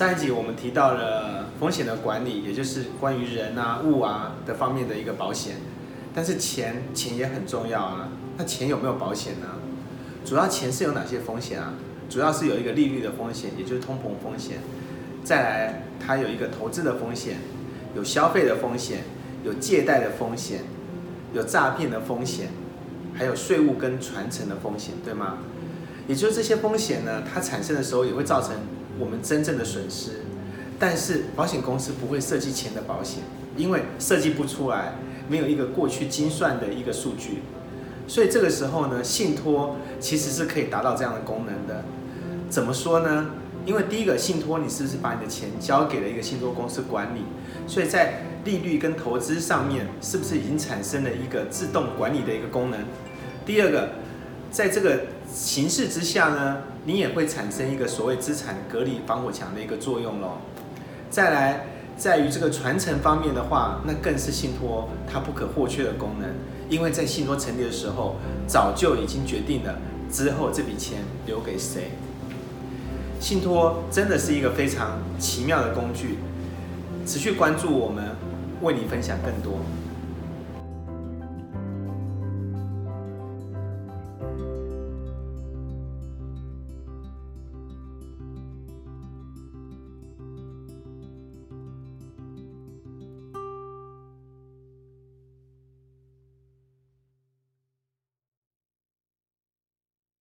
上一集我们提到了风险的管理，也就是关于人啊、物啊的方面的一个保险。但是钱钱也很重要啊，那钱有没有保险呢？主要钱是有哪些风险啊？主要是有一个利率的风险，也就是通膨风险。再来，它有一个投资的风险，有消费的风险，有借贷的风险，有诈骗的风险，还有税务跟传承的风险，对吗？也就是这些风险呢，它产生的时候也会造成我们真正的损失。但是保险公司不会设计钱的保险，因为设计不出来，没有一个过去精算的一个数据。所以这个时候呢，信托其实是可以达到这样的功能的。怎么说呢？因为第一个信托，你是不是把你的钱交给了一个信托公司管理？所以在利率跟投资上面，是不是已经产生了一个自动管理的一个功能？第二个，在这个形势之下呢，你也会产生一个所谓资产隔离防火墙的一个作用咯。再来，在于这个传承方面的话，那更是信托它不可或缺的功能，因为在信托成立的时候，早就已经决定了之后这笔钱留给谁。信托真的是一个非常奇妙的工具，持续关注我们，为你分享更多。